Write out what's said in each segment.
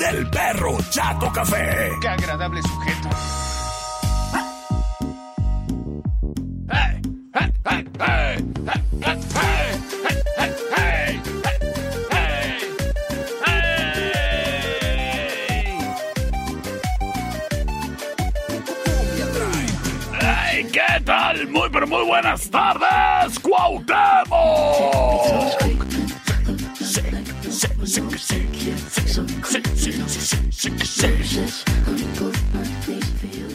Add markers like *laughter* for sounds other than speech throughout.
del perro Chato Café. Qué agradable sujeto. ¡Hey! ¿Qué tal? Muy, pero muy buenas tardes, Cuauhtémoc.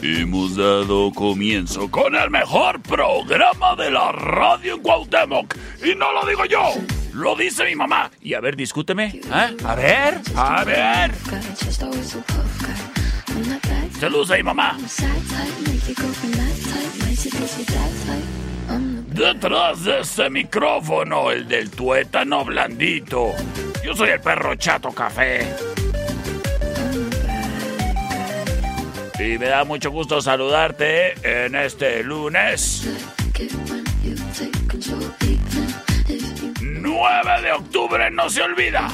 Hemos dado comienzo con el mejor programa de la radio en Cuauhtémoc. Y no lo digo yo, lo dice mi mamá. Y a ver, discúteme. ¿eh? A ver, a ver. Saludos a mi mamá. Detrás de ese micrófono, el del tuétano blandito. Yo soy el perro chato café. Y me da mucho gusto saludarte en este lunes 9 de octubre, no se olvida.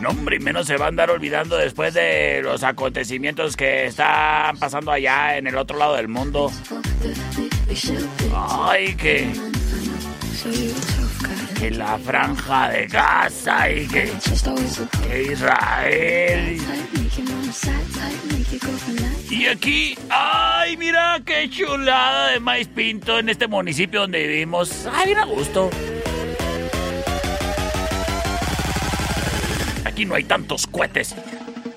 No, hombre, menos se va a andar olvidando después de los acontecimientos que están pasando allá en el otro lado del mundo. Ay, que. Que la franja de Gaza y que. que Israel. Y aquí, ay, mira qué chulada de maíz pinto en este municipio donde vivimos. Ay, bien a gusto. Aquí no hay tantos cohetes.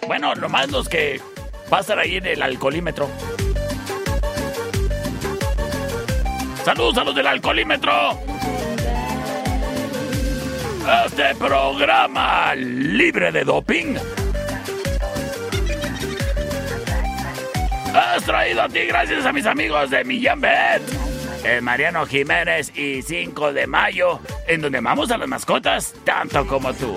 Bueno, nomás los que pasan ahí en el alcoholímetro. Saludos a los del alcoholímetro. Este programa libre de doping es traído a ti gracias a mis amigos de Millán Bet, el Mariano Jiménez y 5 de mayo, en donde amamos a las mascotas tanto como tú.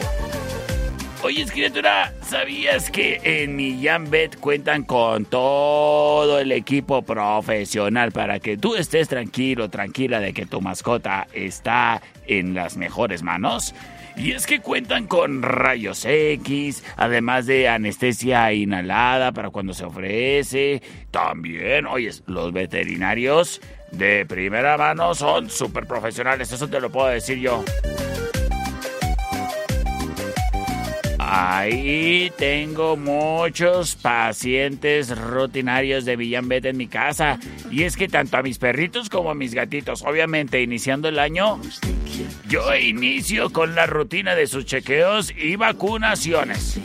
Oye, criatura, ¿sabías que en Millán Bet cuentan con todo el equipo profesional para que tú estés tranquilo, tranquila de que tu mascota está en las mejores manos? Y es que cuentan con rayos X, además de anestesia inhalada para cuando se ofrece. También, oyes, los veterinarios de primera mano son súper profesionales, eso te lo puedo decir yo. Ahí tengo muchos pacientes rutinarios de Villanbet en mi casa. Y es que tanto a mis perritos como a mis gatitos, obviamente iniciando el año, yo inicio con la rutina de sus chequeos y vacunaciones.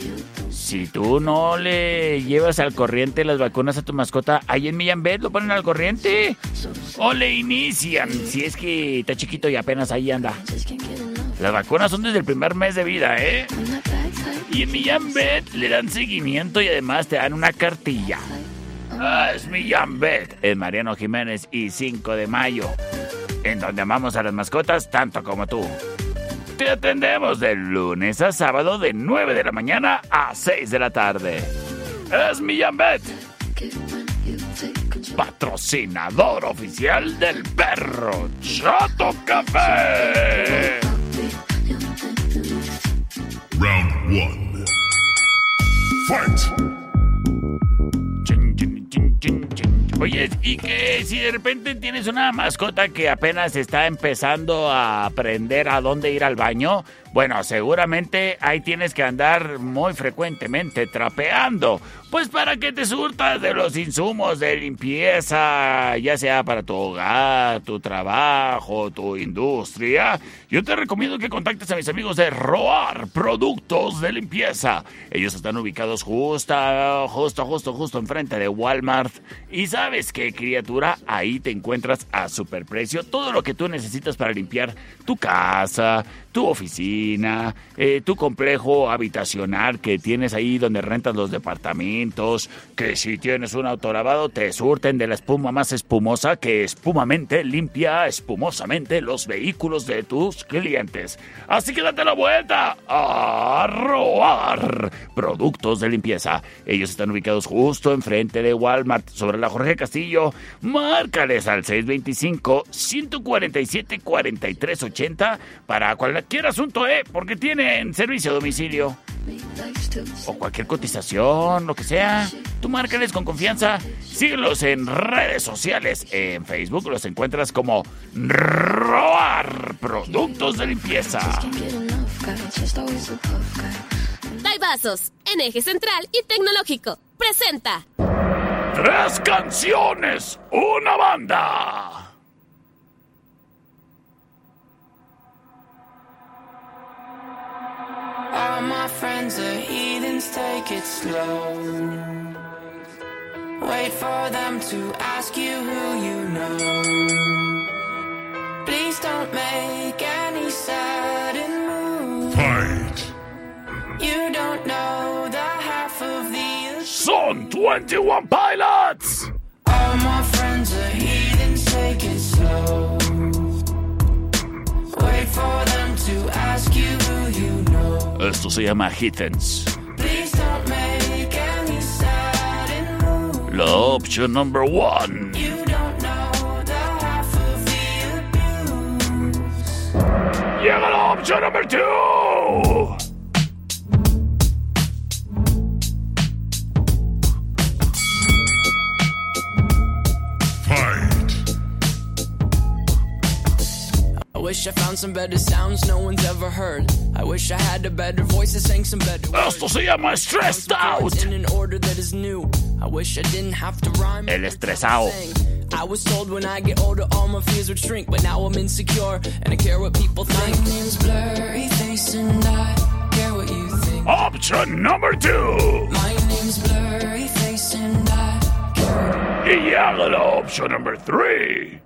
Si tú no le llevas al corriente las vacunas a tu mascota, ahí en Millanbet lo ponen al corriente. O le inician, si es que está chiquito y apenas ahí anda. Las vacunas son desde el primer mes de vida, ¿eh? Y en Millanbet le dan seguimiento y además te dan una cartilla. Ah, es Millanbet, en Mariano Jiménez y 5 de mayo, en donde amamos a las mascotas tanto como tú. Te atendemos de lunes a sábado de 9 de la mañana a 6 de la tarde. Es Millanbet, patrocinador oficial del perro Chato Café. Oye, y que si de repente tienes una mascota que apenas está empezando a aprender a dónde ir al baño, Bueno, seguramente ahí tienes que andar muy frecuentemente trapeando, pues para que te surtas de los insumos de limpieza, ya sea para tu hogar, tu trabajo, tu industria. Yo te recomiendo que contactes a mis amigos de Roar Productos de Limpieza. Ellos están ubicados justo, justo, justo, justo enfrente de Walmart. Y sabes qué, criatura, ahí te encuentras a superprecio todo lo que tú necesitas para limpiar tu casa, tu oficina, eh, tu complejo habitacional que tienes ahí donde rentas los departamentos, que si tienes un autolavado te surten de la espuma más espumosa que espumamente limpia espumosamente los vehículos de tus clientes. Así que date la vuelta a robar productos de limpieza. Ellos están ubicados justo enfrente de Walmart sobre la Jorge Castillo. Márcales al 625 147 4380 para cualquier cualquier asunto, ¿eh? Porque tienen servicio a domicilio. O cualquier cotización, lo que sea. Tú márcales con confianza. Síguelos en redes sociales. En Facebook los encuentras como Roar Productos de Limpieza. Vasos, en eje central y tecnológico. Presenta. Tres canciones, una banda. All my friends are heathens, take it slow. Wait for them to ask you who you know. Please don't make any sudden moves. Fight! You don't know the half of the. Son 21 pilots! All my friends are heathens, take it slow. Wait for them to ask you. Esto se llama Hittens. La option number one. Llega la option number two. Wish I found some better sounds no one's ever heard. I wish I had a better voice that sang some better words. Esto se llama Stressed Out. In an order that is new. I wish I didn't have to rhyme. El estresado. I was told when I get older all my fears would shrink, but now I'm insecure and I care what people think. My name's blurry face and I care what you think. Option number two. My name's blurry face and I care. Y llega option number three.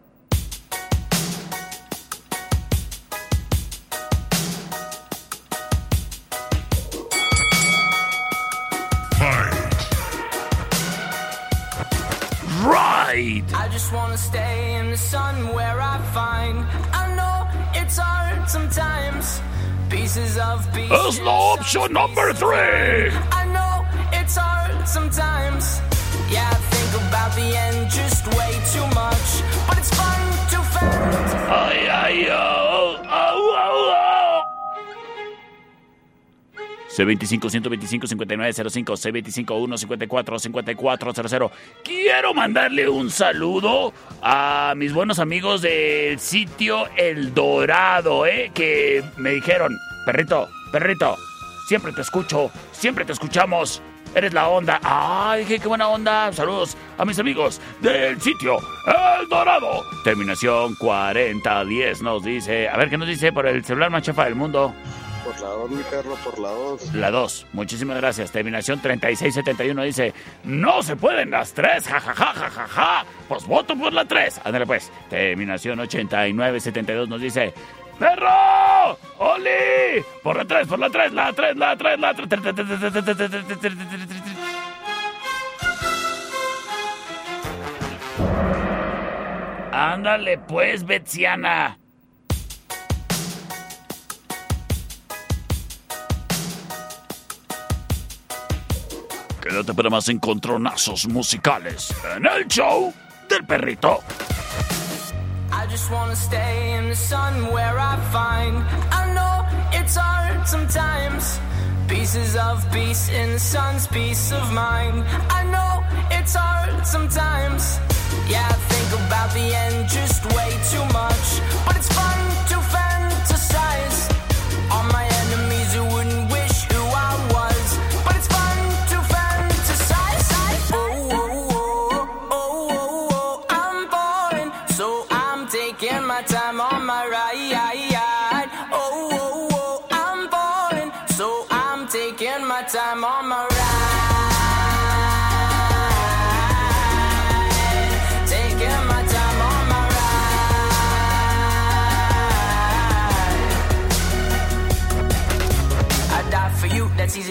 I just wanna stay in the sun where I find. I know it's hard sometimes. Pieces of. Es la option number three. I know it's hard sometimes. Yeah, I think about the end just way too much. But it's fun to fantasize. Ay, ay, oh, C25 125 5905 C25 154 5400 Quiero mandarle un saludo a mis buenos amigos del sitio El Dorado, eh, que me dijeron, perrito, perrito, siempre te escucho, siempre te escuchamos. Eres la onda. Ay, qué buena onda. Saludos a mis amigos del sitio El Dorado. Terminación 4010 nos dice. A ver qué nos dice por el celular más chafa del mundo. Por la 2, mi perro, por la 2. La 2. Muchísimas gracias. Terminación 3671 dice: No se pueden las 3. Ja, ja, ja, ja, ja, ja. Pues voto por la 3. Ándale, pues. Terminación 8972 nos dice: ¡Perro! ¡Oli! Por la 3, por la 3, la 3, la 3, la 3. Ándale, pues, Betsiana. Más encontronazos musicales en el show del perrito. I just wanna stay in the sun where I find. I know it's hard sometimes. Pieces of peace in the sun's peace of mind. I know it's hard sometimes. Yeah, I think about the end just way too much. But it's fun to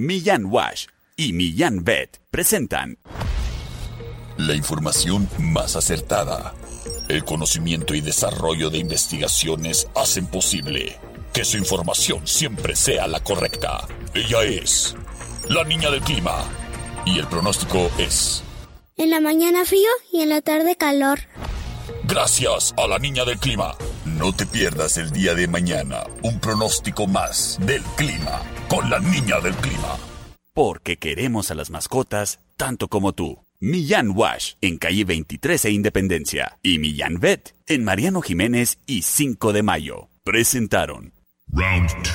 Millán Wash y Millán Vet presentan La información más acertada. El conocimiento y desarrollo de investigaciones hacen posible que su información siempre sea la correcta. Ella es la niña del clima. Y el pronóstico es... En la mañana frío y en la tarde calor. Gracias a la niña del clima. No te pierdas el día de mañana un pronóstico más del clima con la niña del clima. porque queremos a las mascotas tanto como tú. Millán Wash en calle 23 e Independencia y Millán Vet en Mariano Jiménez y 5 de Mayo. Presentaron Round 2.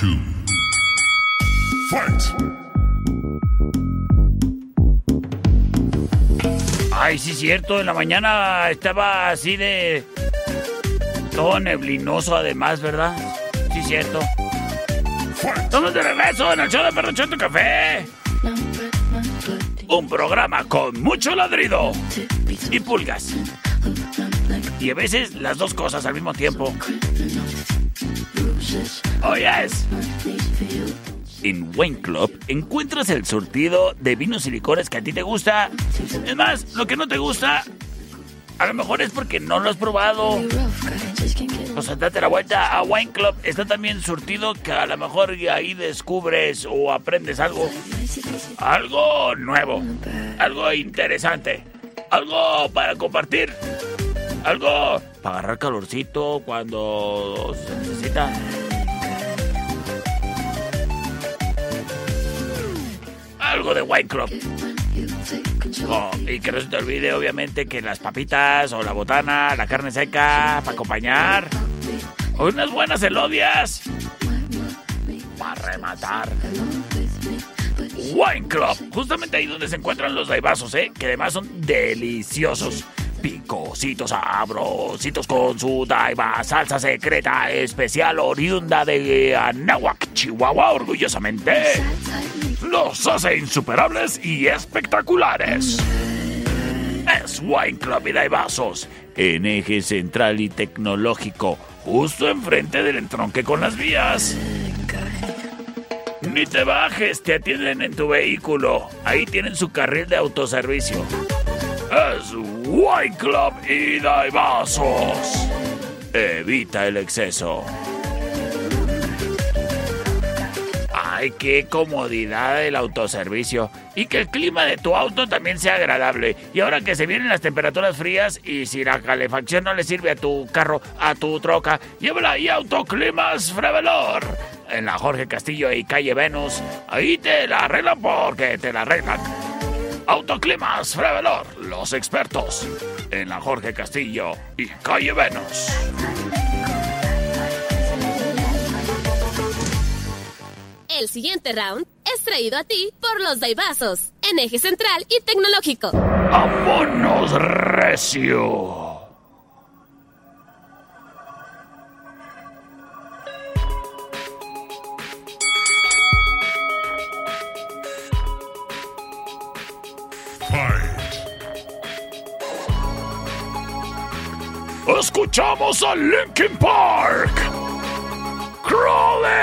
Fight! Ay, sí, cierto. En la mañana estaba así de. Todo neblinoso, además, ¿verdad? Sí, cierto. Estamos de regreso en el show de Perrochoto Café. Un programa con mucho ladrido y pulgas. Y a veces las dos cosas al mismo tiempo. Oh, yes. En Wine Club encuentras el surtido de vinos y licores que a ti te gusta. Es más, lo que no te gusta, a lo mejor es porque no lo has probado. Pues date la vuelta a Wine Club. Está también surtido que a lo mejor ahí descubres o aprendes algo. Algo nuevo. Algo interesante. Algo para compartir. Algo para agarrar calorcito cuando se necesita. Algo de Wine Club. Y que no se te olvide, obviamente, que las papitas o la botana, la carne seca para acompañar. O unas buenas elodias. Para rematar. Wine Club. Justamente ahí donde se encuentran los daibazos, ¿eh? Que además son deliciosos. Picositos sabrositos con su daiba salsa secreta especial oriunda de Anáhuac, Chihuahua, orgullosamente. Los hace insuperables y espectaculares. Es Wine Club y Daibazos en eje central y tecnológico, justo enfrente del entronque con las vías. Ni te bajes, te atienden en tu vehículo. Ahí tienen su carril de autoservicio. Es White Club y vasos. Evita el exceso. Ay, qué comodidad el autoservicio. Y que el clima de tu auto también sea agradable. Y ahora que se vienen las temperaturas frías y si la calefacción no le sirve a tu carro, a tu troca, llévala ahí a Autoclimas Frevelor. En la Jorge Castillo y calle Venus. Ahí te la arreglan porque te la arreglan. Autoclimas Frevelor, los expertos. En la Jorge Castillo y calle Venus. El siguiente round es traído a ti por los Daibazos, en eje central y tecnológico. ¡Vámonos, recio! Escuchamos a Linkin Park. Crawling.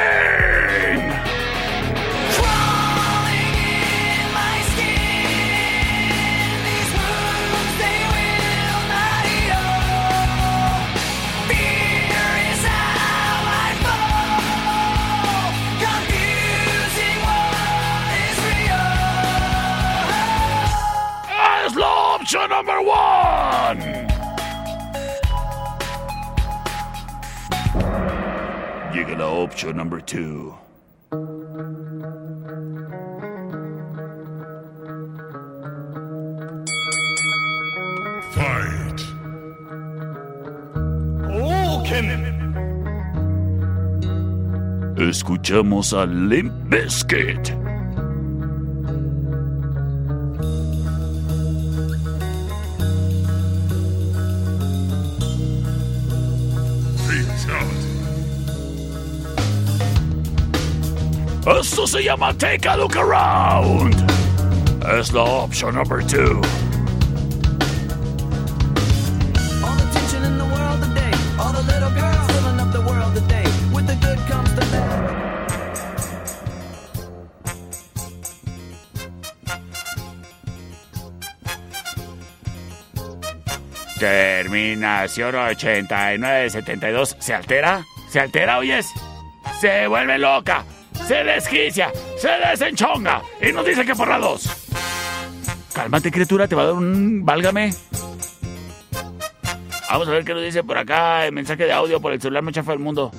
Number one. Opción number two. Fight. Escuchamos a Limp Bizkit. Esto se llama Take a Look Around. Es la opción number two. Terminación 8972. ¿Se altera? ¿Se altera, oyes? Se vuelve loca. Se desquicia. Se desenchonga. Y nos dice que por la dos. Cálmate, criatura. Te va a dar un... Válgame. Vamos a ver qué nos dice por acá. El mensaje de audio por el celular me chafa el mundo.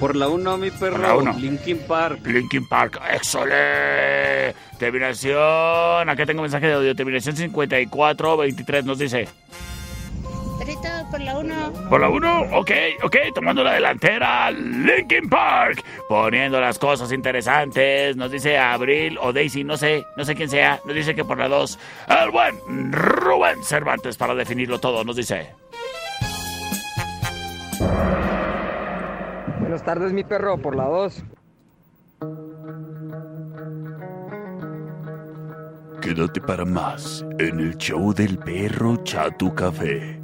Por la 1, mi perro. Por la uno. Linkin Park. Linkin Park. ¡Excelente! Terminación. Acá tengo mensaje de audio. Terminación 5423 nos dice. Por la 1. Por la 1, ok, ok, tomando la delantera, Linkin Park, poniendo las cosas interesantes, nos dice Abril o Daisy, no sé, no sé quién sea, nos dice que por la 2, el buen Rubén Cervantes para definirlo todo, nos dice. Buenas tardes, mi perro, por la 2. Quédate para más en el show del perro Chatu Café.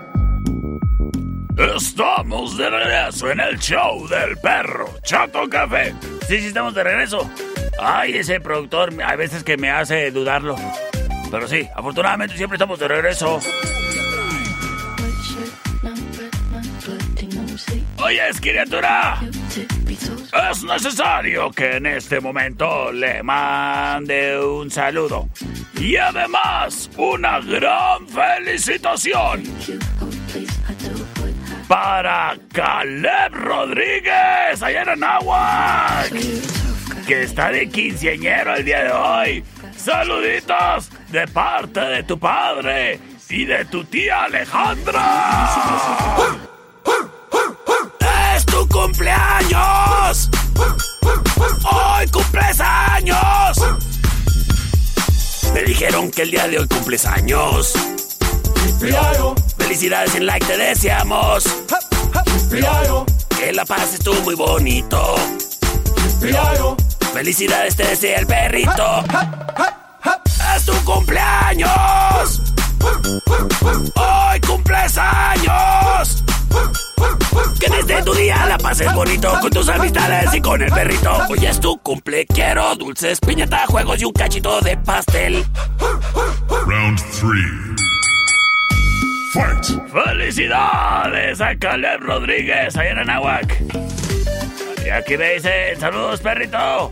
Estamos de regreso en el show del perro Chato Café. Sí, sí, estamos de regreso. Ay, ese productor a veces que me hace dudarlo. Pero sí, afortunadamente siempre estamos de regreso. Oye, criatura. Es necesario que en este momento le mande un saludo. Y además, una gran felicitación para Caleb Rodríguez, allá en Anáhuac, que está de quinceañero el día de hoy. Saluditos de parte de tu padre y de tu tía Alejandra. ¡Es tu cumpleaños! ¡Hoy cumples años! Me dijeron que el día de hoy cumples años. Felicidades en like te deseamos. Que la pases tú muy bonito. Felicidades te desea el perrito. ¡Es tu cumpleaños! ¡Hoy cumples años! Que desde tu día la pases bonito con tus amistades y con el perrito. Hoy es tu cumple, quiero dulces, piñata, juegos y un cachito de pastel. Round 3. ¡Felicidades a Caleb Rodríguez allá en Anáhuac! Y aquí me saludos perrito.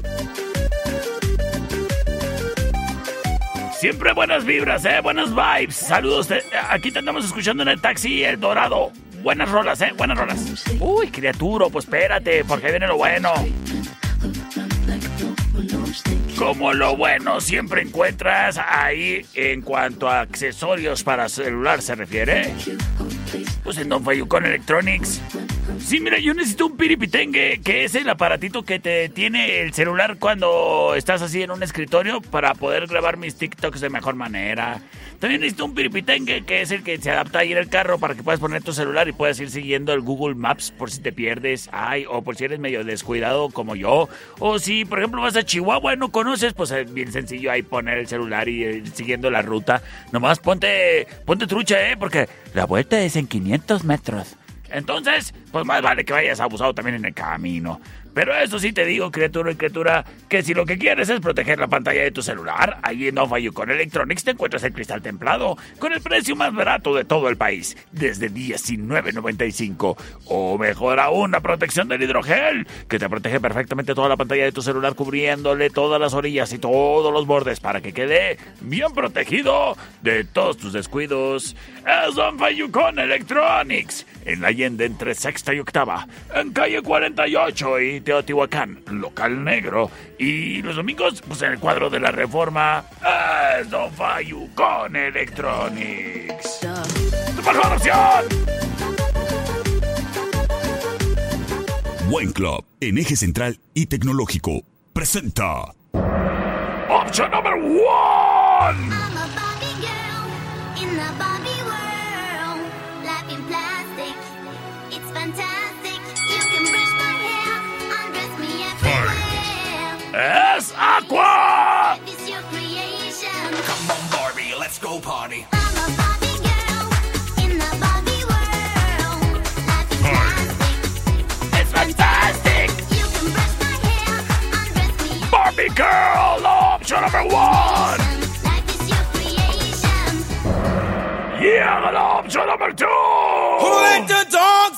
Siempre buenas vibras, eh, buenas vibes. Saludos, te- aquí te andamos escuchando en el taxi El Dorado. Buenas rolas, eh, buenas rolas. Uy, criatura, pues espérate, porque viene lo bueno. Como lo bueno siempre encuentras ahí en cuanto a accesorios para celular se refiere. Pues en Don Fayucón Electronics. Sí, mira, yo necesito un piripitengue, que es el aparatito que te tiene el celular cuando estás así en un escritorio para poder grabar mis TikToks de mejor manera. También necesito un piripitengue, que es el que se adapta ahí en el carro para que puedas poner tu celular y puedas ir siguiendo el Google Maps por si te pierdes. Ay, o por si eres medio descuidado como yo. O si, por ejemplo, vas a Chihuahua y no conoces, pues es bien sencillo ahí poner el celular y ir siguiendo la ruta. Nomás ponte, ponte trucha, ¿eh? Porque la vuelta es en 500 metros. Entonces, pues más vale que vayas abusado también en el camino. Pero eso sí te digo, criatura y criatura, que si lo que quieres es proteger la pantalla de tu celular, ahí en Nova con Electronics te encuentras el cristal templado, con el precio más barato de todo el país, desde $19.95. O mejor aún, la protección del hidrogel, que te protege perfectamente toda la pantalla de tu celular, cubriéndole todas las orillas y todos los bordes para que quede bien protegido de todos tus descuidos. Es Don con Electronics, en la Allende entre sexta y octava, en calle 48 y Teotihuacán, local negro. Y los domingos, pues en el cuadro de la reforma, Don con Electronics. Wine Club, en eje central y tecnológico, presenta. Option number one! In the Barbie world, life in plastic, it's fantastic. Girl, option number one! Yeah, and option number two! Who let the dogs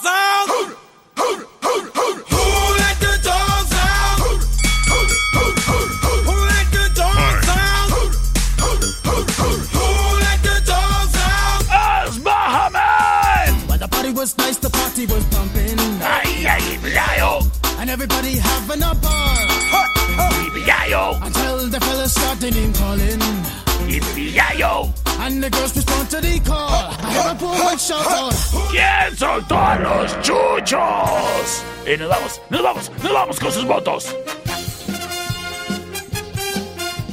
started name calling, Blayo! and the girls respond to the call. I hear a woman shout out. ¿Quién soltó a los chuchos? Y nos vamos, nos vamos, nos vamos con sus votos.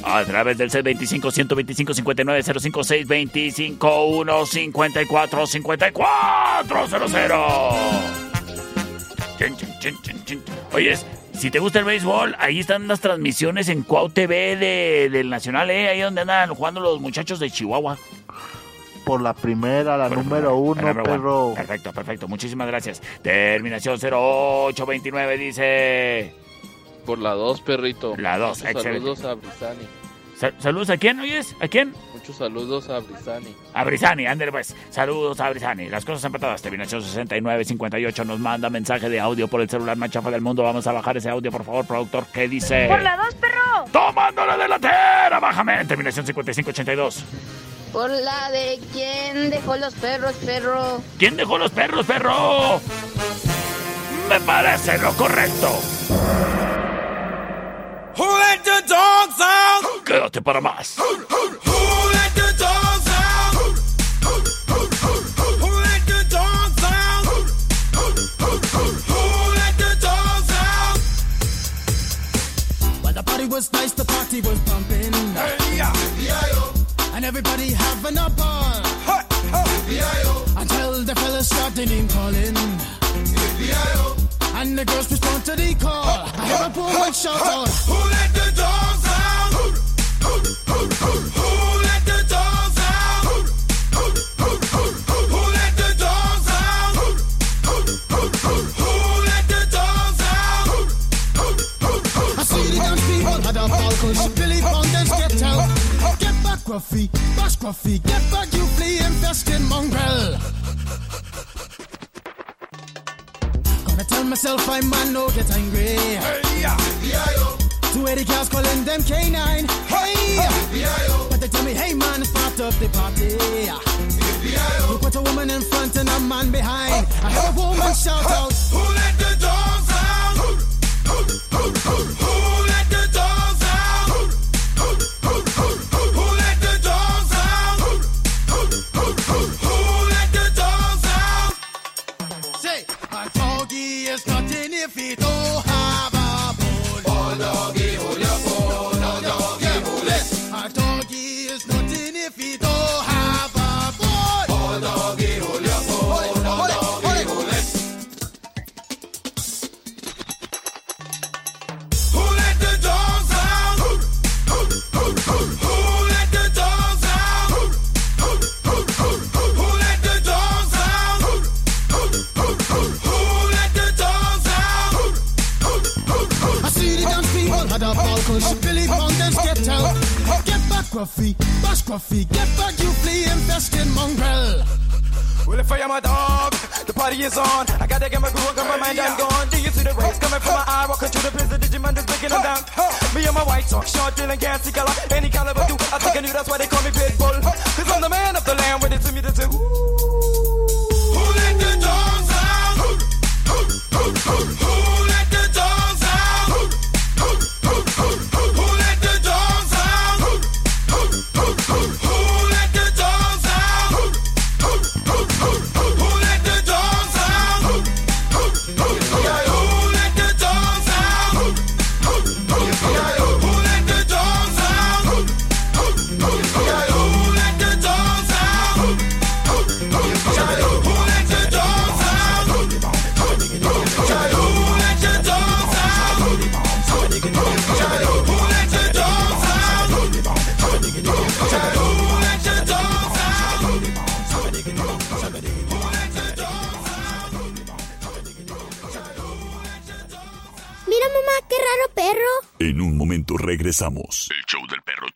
A través del C25 125 59 056 25 1 54 54 00. Chin, chin. Oyes, si te gusta el béisbol, ahí están las transmisiones en Cuau TV de, del Nacional, ¿eh? Ahí donde andan jugando los muchachos de Chihuahua. Por la primera, la número uno, La number one. perro. Perfecto, perfecto. Muchísimas gracias. Terminación 0829 dice. Por la 2, perrito. La dos, excelente. saludos a Brisani. Sa- ¿Saludos a quién, oyes? ¿A quién? Muchos saludos a Brisani. A Brisani, ándale pues. Saludos a Brisani. Las cosas empatadas. Terminación 6958 nos manda mensaje de audio por el celular más chafa del mundo. Vamos a bajar ese audio, por favor, productor. ¿Qué dice? Por la dos, perro. ¡Tomando la delantera! Bájame. Terminación 5582. Por la de quién dejó los perros, perro. ¿Quién dejó los perros, perro? Me parece lo correcto. Who let the dogs out? Quédate para más. Who let the dogs out? Who let the dogs out? Who let the dogs out? When the party was nice, the party was pumping. And everybody having a ball. Until the fellas started name calling. And the girls respond to the call. I hear a woman shout out. Who let the dogs out? Who let the dogs out? Who let the dogs out? Who let the dogs out? I see the dance people had a ball cause Billy Fountains get out. Get back, Gruffy, bash Gruffy, get back, you flea infested mongrel. Myself I'm man, no get angry. Two eighty cows calling them K9. Hey, but they tell me, hey man, part of the party. You put a woman in front and a man behind. I heard a woman shout out, Who let the dogs out? Who let the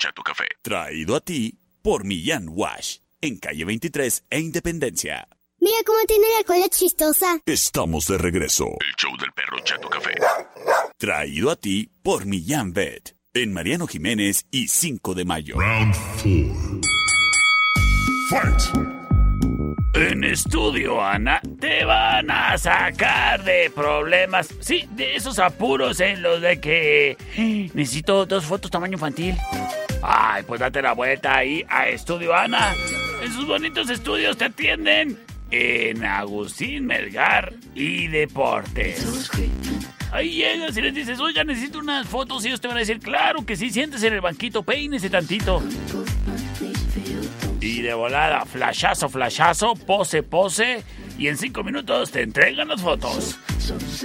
perro Chato Café. Traído a ti por Millán Wash. En calle 23 e Independencia. Mira cómo tiene la cola chistosa. Estamos de regreso. El show del perro Chato Café. Traído a ti por Millán Vet. En Mariano Jiménez y 5 de mayo. Round 4. Fight. En estudio, Ana, te van a sacar de problemas. Sí, de esos apuros en los de que "Eh, necesito dos fotos tamaño infantil. Ay, pues date la vuelta ahí a Estudio Ana. En sus bonitos estudios te atienden en Agustín Melgar y Deportes. Ahí llegas y les dices, oiga, necesito unas fotos y ellos te van a decir, claro que sí, siéntese en el banquito, peínese tantito. Y de volada, flashazo, flashazo, pose, pose. Y en cinco minutos te entregan las fotos.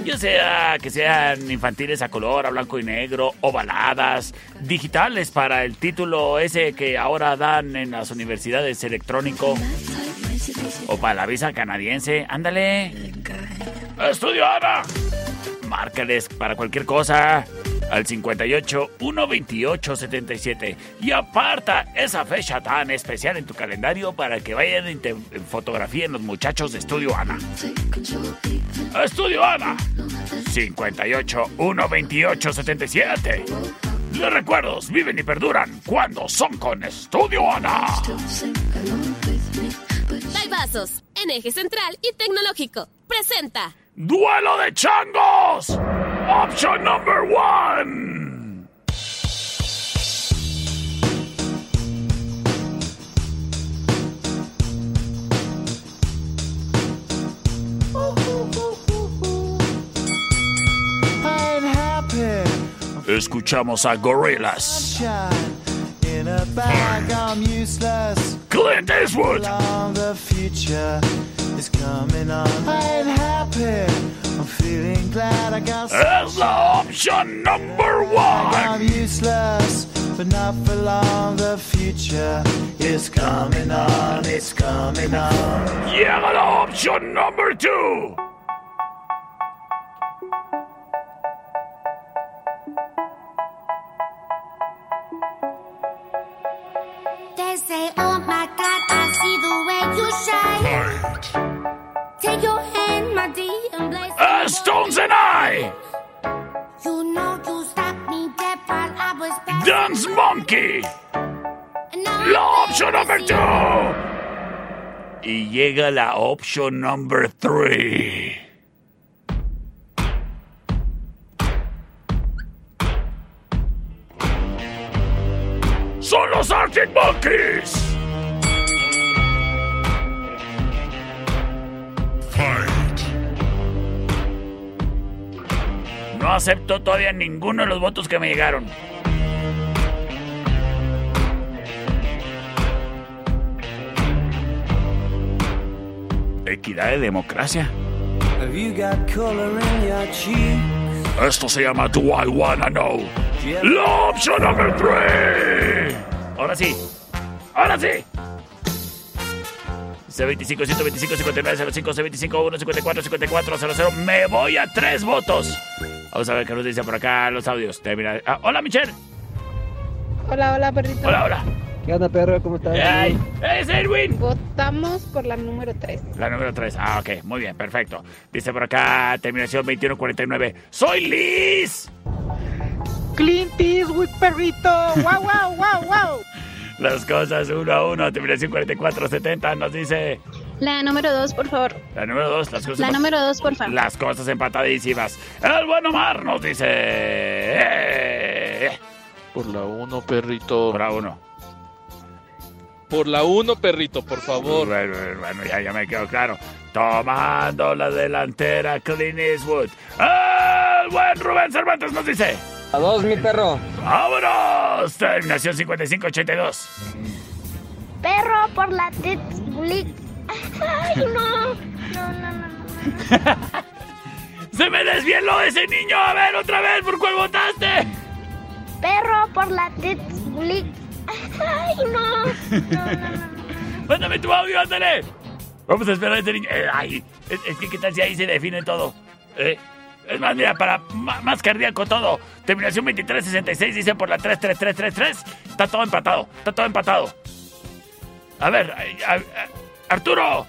Ya sea que sean infantiles a color, a blanco y negro, ovaladas, digitales para el título ese que ahora dan en las universidades electrónico. O para la visa canadiense. Ándale. Estudio Ana. Márcales para cualquier cosa al 58 128 77 y aparta esa fecha tan especial en tu calendario para que vayan y te fotografíen los muchachos de Estudio Ana. Estudio Ana 58 128 77 Los recuerdos viven y perduran cuando son con Estudio Ana. Vasos, en eje central y tecnológico. Presenta. ¡Duelo de changos! Option number one. I'm happy. Escuchamos a Gorillaz. In a bag, I'm useless. Clint Eastwood. Along the future is coming on. I'm feeling glad I got. Es la opción number one! I'm useless, but not for long. The future is coming on. It's coming on. Yeah, la opción number two. They say, oh my God, I see the way you shine. Stones and I. You know you stopped me dead while I was back. Dance Monkey. La opción number two. Y llega la opción number three. Son los Arctic Monkeys. No acepto todavía ninguno de los votos que me llegaron. Equidad de democracia. Esto se llama Do I Wanna Know. La opción number three. Ahora sí. Ahora sí. C25, 125, 59, 05, C25, 1, 54, 54, 00. Me voy a tres votos. Vamos a ver qué nos dice por acá los audios. Termina. Ah, hola, Michelle. Hola, hola, perrito. Hola, hola. ¿Qué onda, perro? ¿Cómo estás? ¡Ey! ¡Es Edwin! Votamos por la número 3. La número 3. Ah, ok. Muy bien, perfecto. Dice por acá, terminación 2149. ¡Soy Liz! Clint Eastwood, perrito. ¡Wow, wow, wow, wow! Las cosas uno a uno. Terminación 4470 nos dice... La número 2, por favor. La número 2, las cosas... La número 2, por favor. Las cosas empatadísimas. El buen Omar nos dice... eh, Por la 1, perrito. Por la 1. Por la 1, perrito, por favor. Bueno, bueno, ya, ya me quedó claro. Tomando la delantera, Clint Eastwood. El buen Rubén Cervantes nos dice... A dos, mi perro. ¡Vámonos! Terminación 5582. Perro por la Tetflix. Ay, no. No, no, no. *laughs* ¡Se me desvieló ese niño! A ver, otra vez, ¿por cuál votaste? Perro por la Tetflix. Ay, no. Mándame tu audio, ándale. Vamos a esperar a ese niño. Eh, ay, es, es que qué tal si ahí se define todo. Eh, es más, mira, para más cardíaco todo. Terminación 2366 dice por la 33333. Está todo empatado, está todo empatado. A ver, ay, a- a- Arturo.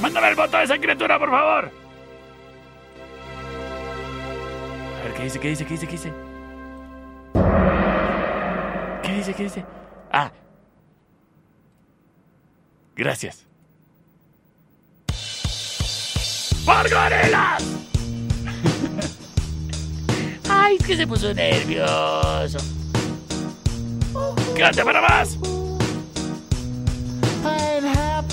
Mándame el voto de esa criatura, por favor. A ver, ¿qué dice? ¿Qué dice? ¿Qué dice? ¿Qué dice? ¿Qué dice? ¿Qué dice? Ah. Gracias. ¡Por gorilas! *laughs* Ay, es que se puso nervioso. ¡Quédate para más!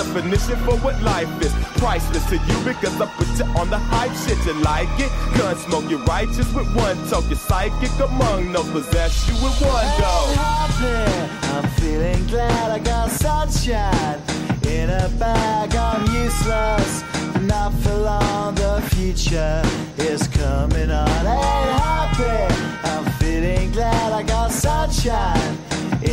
the definition for what life is. Priceless to you because I put you on the hype shit. You like it? Gun smoke, you're righteous with one toke. You're psychic among no possess you with one go. happy. I'm feeling glad I got sunshine in a bag. I'm useless, not for long. The future is coming on. Ain't happy. I'm feeling glad I got sunshine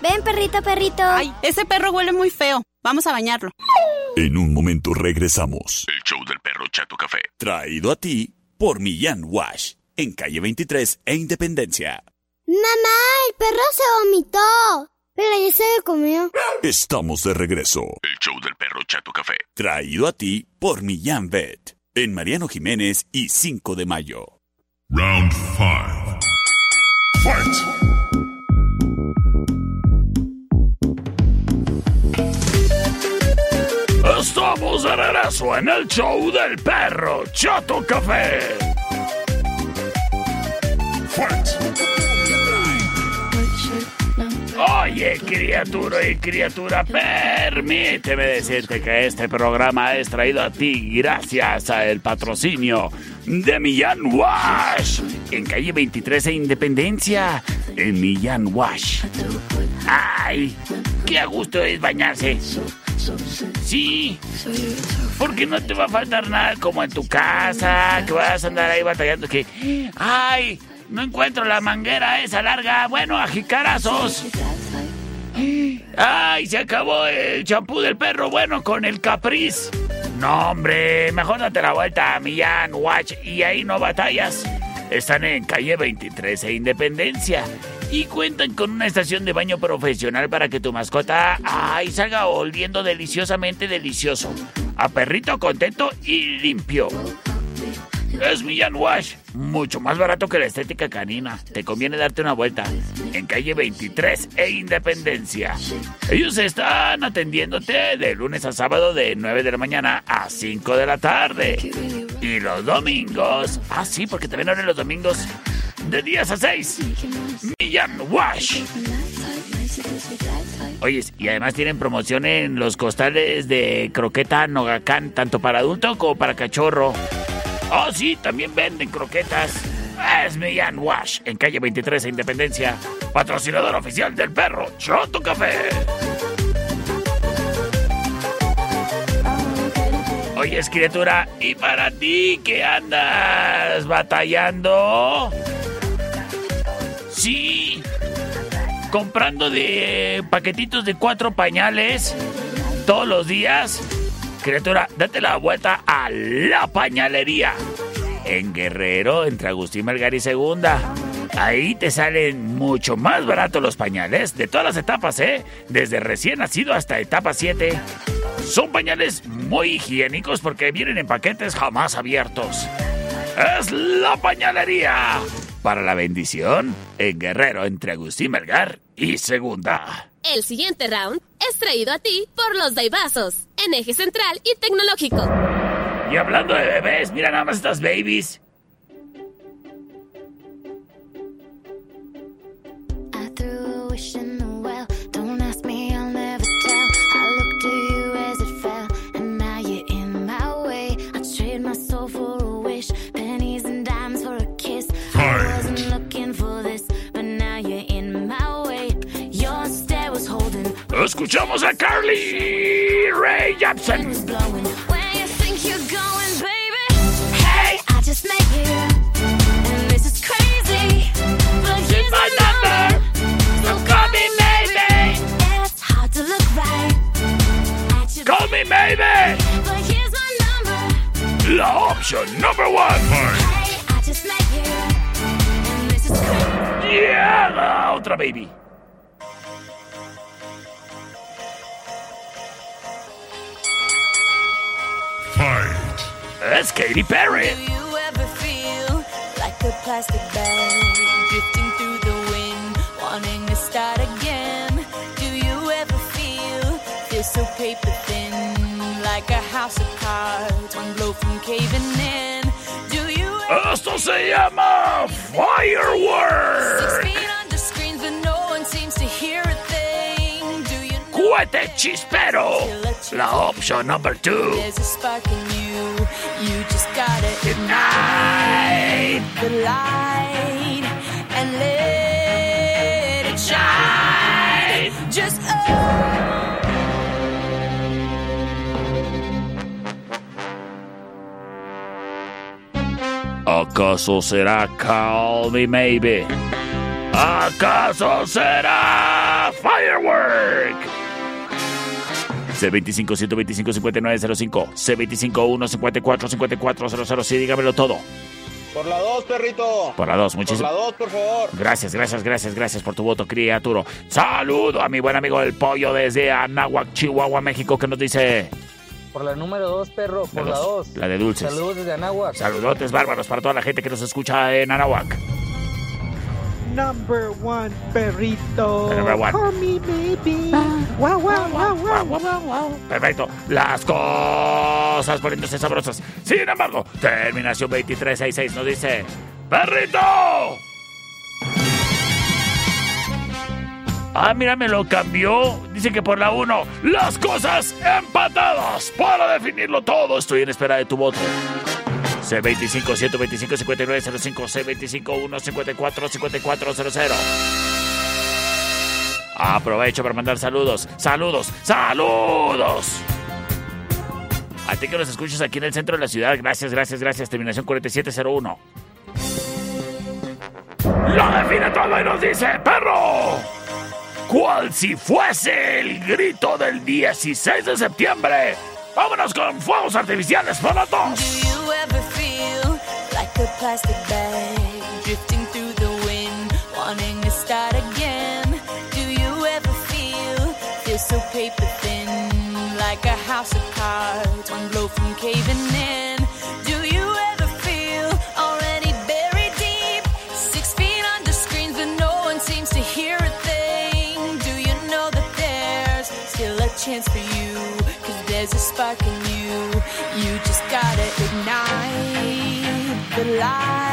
Ven, perrito, perrito. Ay, ese perro huele muy feo. Vamos a bañarlo. En un momento regresamos. El show del perro Chato Café. Traído a ti por Millán Wash. En calle 23 e Independencia. Mamá, el perro se vomitó. Pero ya se lo comió. Estamos de regreso. El show del perro Chato Café. Traído a ti por Millán Vet. En Mariano Jiménez y 5 de mayo. Round 5. Fight! Estamos de regreso en el show del perro Chato Café. Oye, criatura y criatura, permíteme decirte que este programa es traído a ti gracias al patrocinio de Millán Wash en calle 23 e Independencia, en Millán Wash. ¡Ay! ¡Qué a gusto es bañarse! Sí, porque no te va a faltar nada como en tu casa, que vas a andar ahí batallando que... ¡Ay! No encuentro la manguera esa larga. Bueno, a jicarazos. ¡Ay! Se acabó el champú del perro. Bueno, con el capriz. No, hombre. Mejor date la vuelta a Millán Watch y ahí no batallas. Están en calle 23 e Independencia. Y cuentan con una estación de baño profesional para que tu mascota ay, salga oliendo deliciosamente delicioso. A perrito contento y limpio. Es Millán Wash, mucho más barato que la estética canina. Te conviene darte una vuelta en calle 23 e Independencia. Ellos están atendiéndote de lunes a sábado de 9 de la mañana a 5 de la tarde. Y los domingos, ah sí, porque también abren los domingos de 10 a 6. Millán Wash. Oye, y además tienen promoción en los costales de croqueta Nogacán, tanto para adulto como para cachorro. Oh, sí, también venden croquetas. Es Millán Wash, en calle 23 de Independencia. Patrocinador oficial del perro, Choto Café. Oye, criatura, ¿y para ti que andas batallando? Sí, comprando de paquetitos de cuatro pañales todos los días. Criatura, date la vuelta a la pañalería. En Guerrero, entre Agustín Melgar y Segunda. Ahí te salen mucho más baratos los pañales de todas las etapas, ¿eh? Desde recién nacido hasta etapa 7. Son pañales muy higiénicos porque vienen en paquetes jamás abiertos. Es la pañalería. Para la bendición, en Guerrero, entre Agustín Melgar y Segunda. El siguiente round es traído a ti por los Daibazos, en eje central y tecnológico. Y hablando de bebés, mira nada más estas babies. Escuchamos a Carly Ray Jepsen. Where you think you're going, baby? Hey, I just met you, and this is crazy. But here's my number, so call me maybe. It's hard to look right. Call me maybe. But here's my number. La opción number one. Hey, I just met you, and this is crazy. Yeah, la otra baby. Es Katy Perry. Do you ever feel like a plastic bag drifting through the wind, wanting to start again? Do you ever feel feel so paper thin, like a house of cards, one blow from caving in? Do you Esto se llama six Cohete chispero. La opción number two. There's a spark in you. You just gotta Ignite the light and let it shine. Just oh. ¿Acaso será Call Me Maybe? ¿Acaso será Firework? C25 125 5905 C25 154 5400 Sí, dígamelo todo. Por la 2, perrito. Por la dos, Por muchísimas la 2, por favor. Gracias, gracias, gracias, gracias por tu voto, criatura. Saludo a mi buen amigo el pollo desde Anáhuac, Chihuahua, México, que nos dice Por la número 2, perro, por La la dos, 2. la de dulces. Saludos desde Anáhuac. saludotes bárbaros para toda la gente que nos escucha en Anáhuac. Number one, perrito. Number one. Call me baby. Wow, wow, wow, wow, wow, wow. Perfecto, las cosas poniéndose sabrosas. Sin embargo, terminación 2366 nos dice: ¡Perrito! Ah, mira, me lo cambió. Dice que por la 1, las cosas empatadas. Para definirlo todo, estoy en espera de tu voto. C25 125 5905 C25 154 5400 Aprovecho para mandar saludos, saludos, saludos. A ti que nos escuchas aquí en el centro de la ciudad, gracias, gracias, gracias. Terminación 4701. Lo define todo y nos dice, perro. Cual si fuese el grito del 16 de septiembre. Vámonos con fuegos artificiales para. Plastic bag alive.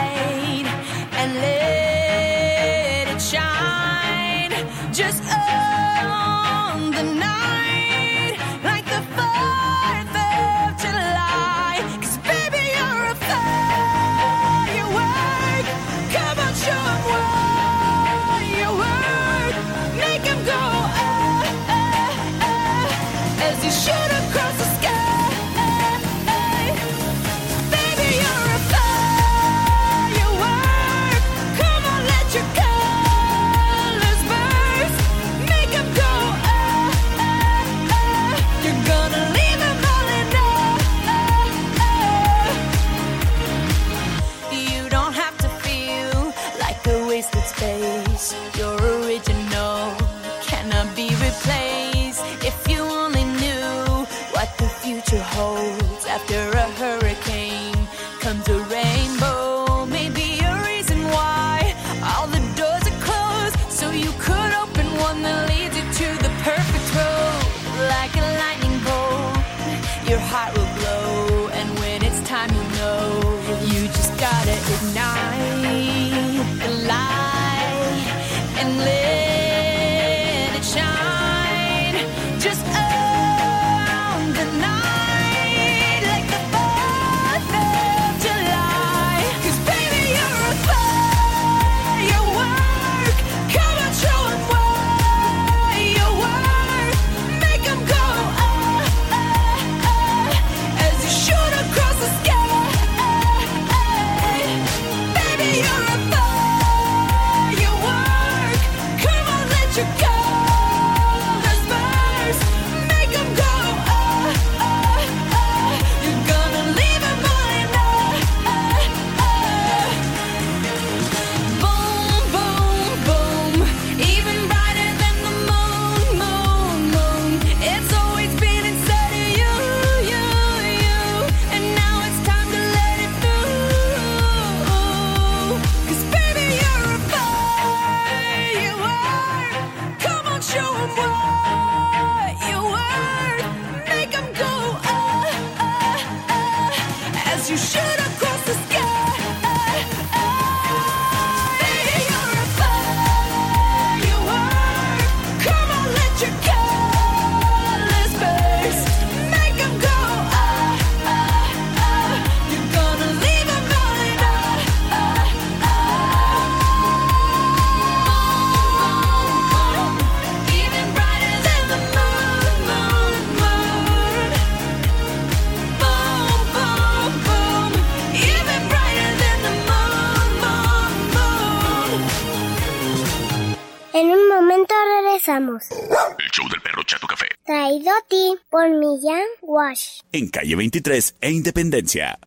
En calle 23 e Independencia.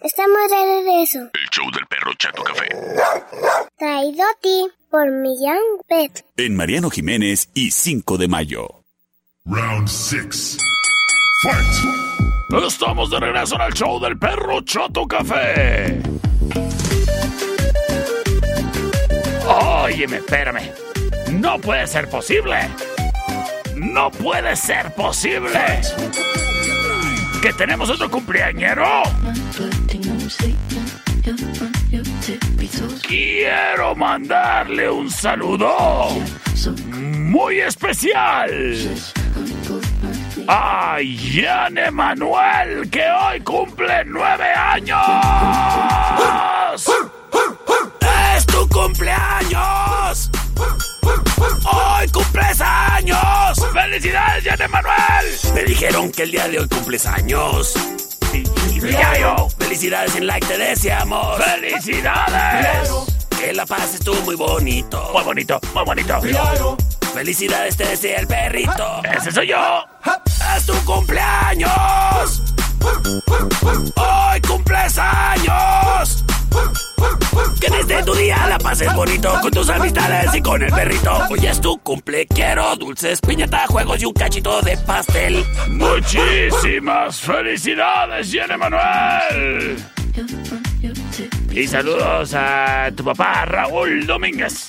Estamos de regreso. El show del perro Chato Café. Traído a ti por Millán Pet. En Mariano Jiménez y 5 de mayo. Round 6. Fight! Estamos de regreso en el show del perro Chato Café. Óyeme, espérame. No puede ser posible. No puede ser posible. ¿Que tenemos otro cumpleañero? Quiero mandarle un saludo muy especial a Jan Emanuel, que hoy cumple nueve años. *laughs* ¡Es tu cumpleaños! ¡Hoy cumples años! ¡Felicidades, Jan Emanuel! Me dijeron que el día de hoy cumples años. Felicidades en like, te deseamos. ¡Felicidades! Que la pases tú muy bonito. Muy bonito, muy bonito. Felicidades, te desea el perrito. ¡Ese soy yo! ¡Es tu cumpleaños! ¡Hoy cumples años! Que desde tu día la pases bonito con tus amistades y con el perrito. Hoy es tu cumple, quiero dulces, piñata, juegos y un cachito de pastel. Muchísimas felicidades, Jan Emanuel. Y saludos a tu papá, Raúl Domínguez.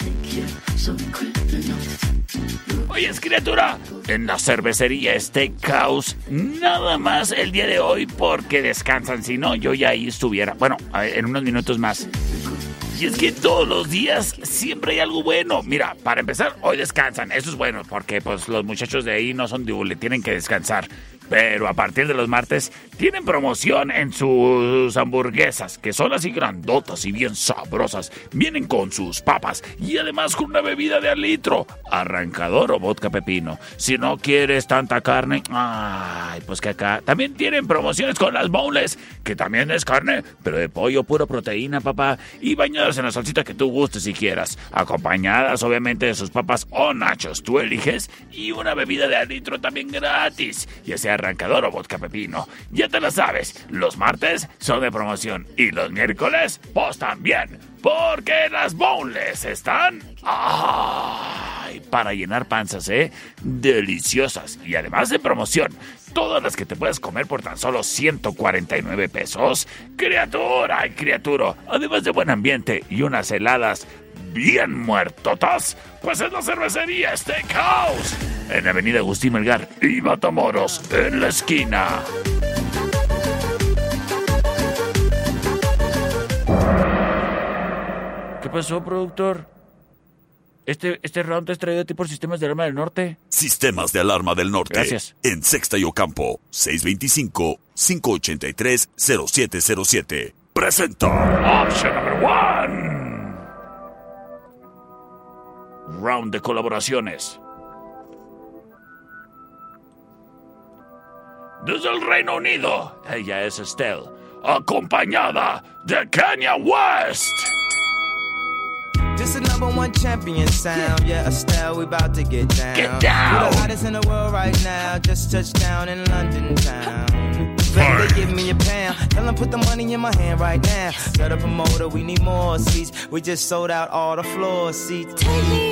Oye, es criatura, en la cervecería Steakhouse, nada más el día de hoy porque descansan, si no, yo ya ahí estuviera. Bueno, en unos minutos más. Y es que todos los días siempre hay algo bueno. Mira, para empezar, hoy descansan. Eso es bueno porque pues los muchachos de ahí no son de tienen que descansar. Pero a partir de los martes tienen promoción en sus hamburguesas, que son así grandotas y bien sabrosas. Vienen con sus papas y además con una bebida de al litro, arrancador o vodka pepino. Si no quieres tanta carne, ay, pues que acá. También tienen promociones con las bowls, que también es carne, pero de pollo, pura proteína, papá, y bañadas en la salsita que tú gustes si quieras, acompañadas obviamente de sus papas o nachos, tú eliges, y una bebida de al litro también gratis, ya sea arrancador o vodka pepino. Ya te lo sabes, los martes son de promoción y los miércoles, pues también. Porque las boneless están... ¡Ay! Para llenar panzas, ¿eh? Deliciosas. Y además de promoción, todas las que te puedes comer por tan solo 149 pesos. Criatura y criatura. Además de buen ambiente y unas heladas bien muertotas, pues es la cervecería Steakhouse. En Avenida Agustín Melgar y Matamoros, en la esquina. ¿Qué pasó, productor? Este, este round es traído a ti por Sistemas de Alarma del Norte. Sistemas de Alarma del Norte. Gracias. En Sexta y Ocampo, 625-583-0707. Presenta. Option number one. Round de colaboraciones. Desde el Reino Unido, ella es Estelle, acompañada de Kenya West. This is number one champion sound. Yeah, Estelle, we about to get down. Get down. We're the hottest in the world right now. Just touched down in London town. Better they give me a pound. Tell them put the money in my hand right now. Set up a motor, we need more seats. We just sold out all the floor seats. Take me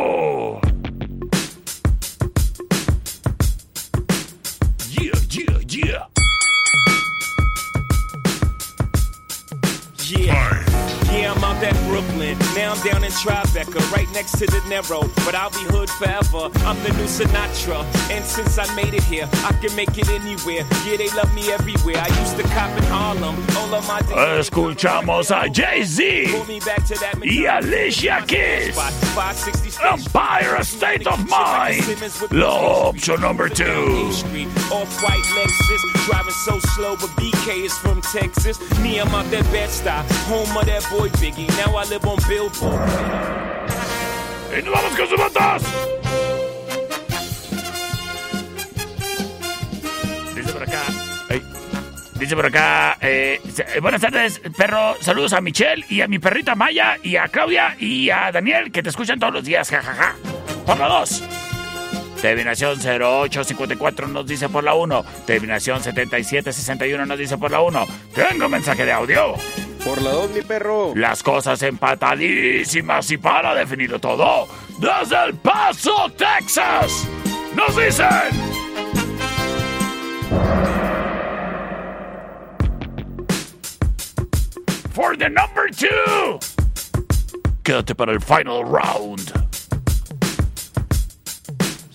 Now I'm down in Tribeca, right next to the Narrow. But I'll be hood forever. I'm the new Sinatra. And since I made it here, I can make it anywhere. Yeah, they love me everywhere. I used to cop in Harlem. All of my. Escuchamos a Jay-Z Pull me back to that y Alicia Keys. Empire State of Mind. La opción number two. Off-white Lexus, driving so slow, but BK is from Texas. Me, I'm out that Bed-Stuy, home of that boy Biggie. Now I live on Billboard. ¡Y nos vamos con sus votos! Dice por acá. ay, dice por acá. eh, eh, buenas tardes, perro. Saludos a Michelle y a mi perrita Maya y a Claudia y a Daniel que te escuchan todos los días. Jajaja. Por la 2. Terminación 0854 nos dice por la 1. Terminación 7761 nos dice por la 1. Tengo mensaje de audio. Por la 2, mi perro. Las cosas empatadísimas y para definirlo todo, desde El Paso, Texas, nos dicen... For the number two. Quédate para el final round.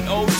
At the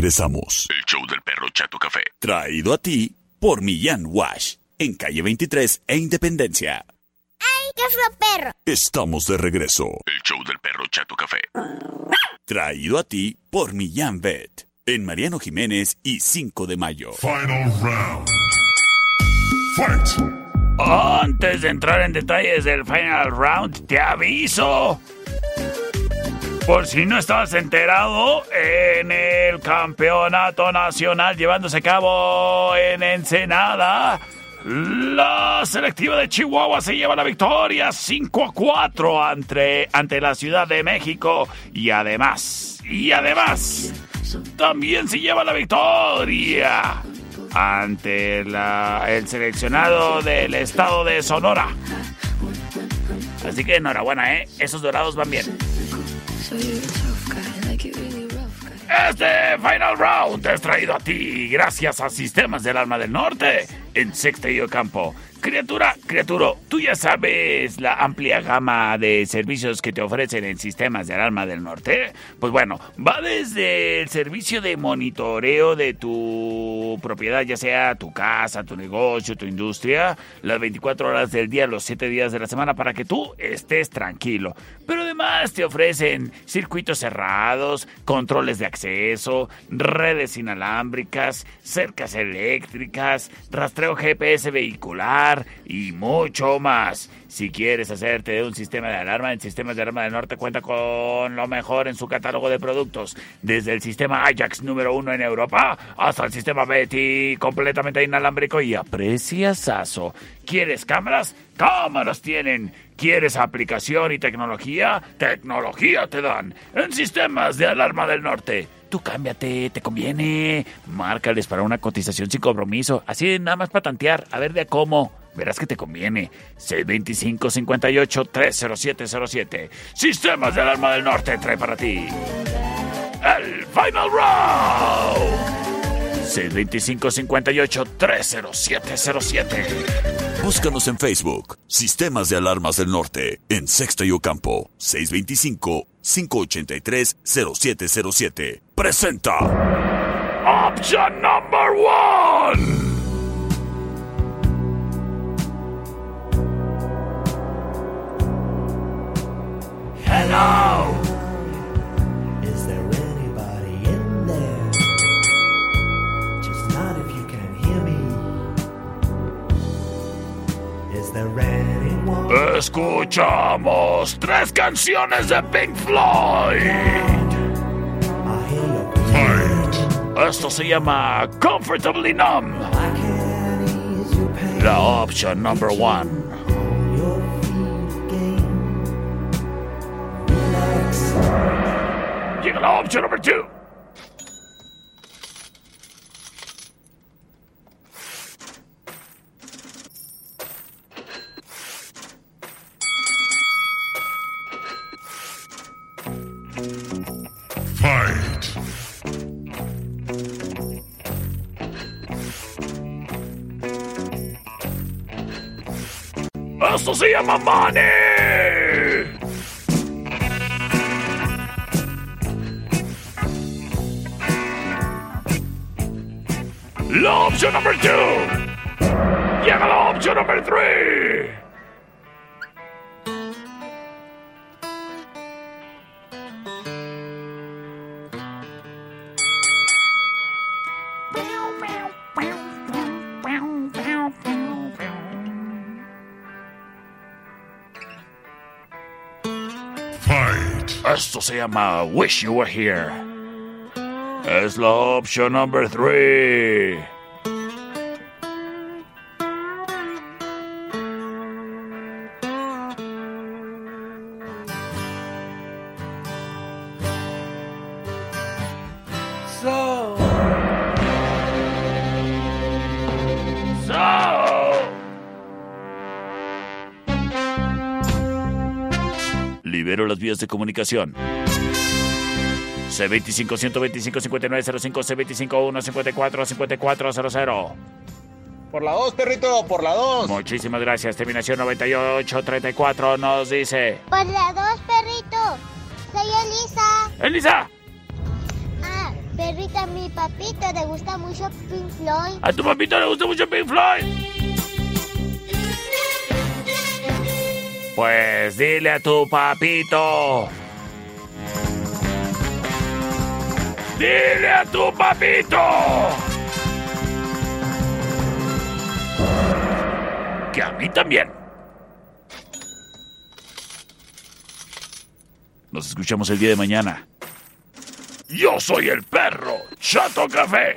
Regresamos. El show del perro Chato Café. Traído a ti por Millán Wash. En calle 23 e Independencia. ¡Ay, qué fue perro! Estamos de regreso. El show del perro Chato Café. Traído a ti por Millán Vet. En Mariano Jiménez y 5 de mayo. Final round. Fight. Antes de entrar en detalles del final round, te aviso. Por si no estabas enterado, en el campeonato nacional llevándose a cabo en Ensenada, la selectiva de Chihuahua se lleva la victoria 5 a 4 ante, ante la Ciudad de México. Y además, y además, también se lleva la victoria ante el seleccionado del estado de Sonora. Así que enhorabuena, ¿eh? Esos dorados van bien. Este Final Round es traído a ti gracias a Sistemas del Alma del Norte en Sexta y Ocampo. Criatura, criaturo, tú ya sabes la amplia gama de servicios que te ofrecen en Sistemas del Alma del Norte. Pues bueno, va desde el servicio de monitoreo de tu propiedad, ya sea tu casa, tu negocio, tu industria, las 24 horas del día, los 7 días de la semana, para que tú estés tranquilo. Pero además te ofrecen circuitos cerrados, controles de acceso, redes inalámbricas, cercas eléctricas, rastreo GPS vehicular y mucho más. Si quieres hacerte de un sistema de alarma, el Sistemas de Alarma del Norte cuenta con lo mejor en su catálogo de productos, desde el sistema Ajax número uno en Europa hasta el sistema Betty completamente inalámbrico y a. ¿Quieres cámaras? Cámaras tienen. ¿Quieres aplicación y tecnología? Tecnología te dan. En Sistemas de Alarma del Norte. Tú cámbiate, te conviene. Márcales para una cotización sin compromiso. Así nada más para tantear, a ver de a cómo. Verás que te conviene. 625-58-30707. Sistemas de Alarma del Norte trae para ti. El Final Round. 625-58-30707. Búscanos en Facebook. Sistemas de Alarmas del Norte. En Sexta y Ocampo. 625-583-0707. Presenta. Option number one. Escuchamos tres canciones de Pink Floyd. Esto se llama Comfortably Numb. La opción number one. Llega la opción number two. Se llama Wish You Were Here. Es la opción number three. So. So. Libero las vías de comunicación. C25-125-5905, C25-154-5400. Por la 2, perrito, por la 2. Muchísimas gracias. Terminación 9834 nos dice. Por la 2, perrito. Soy Elisa. ¡Elisa! Ah, perrito, a mi papito le gusta mucho Pink Floyd. ¿A tu papito le gusta mucho Pink Floyd? Pues dile a tu papito ¡Dile a tu papito! Que a mí también. Nos escuchamos el día de mañana. Yo soy el perro, Chato Café.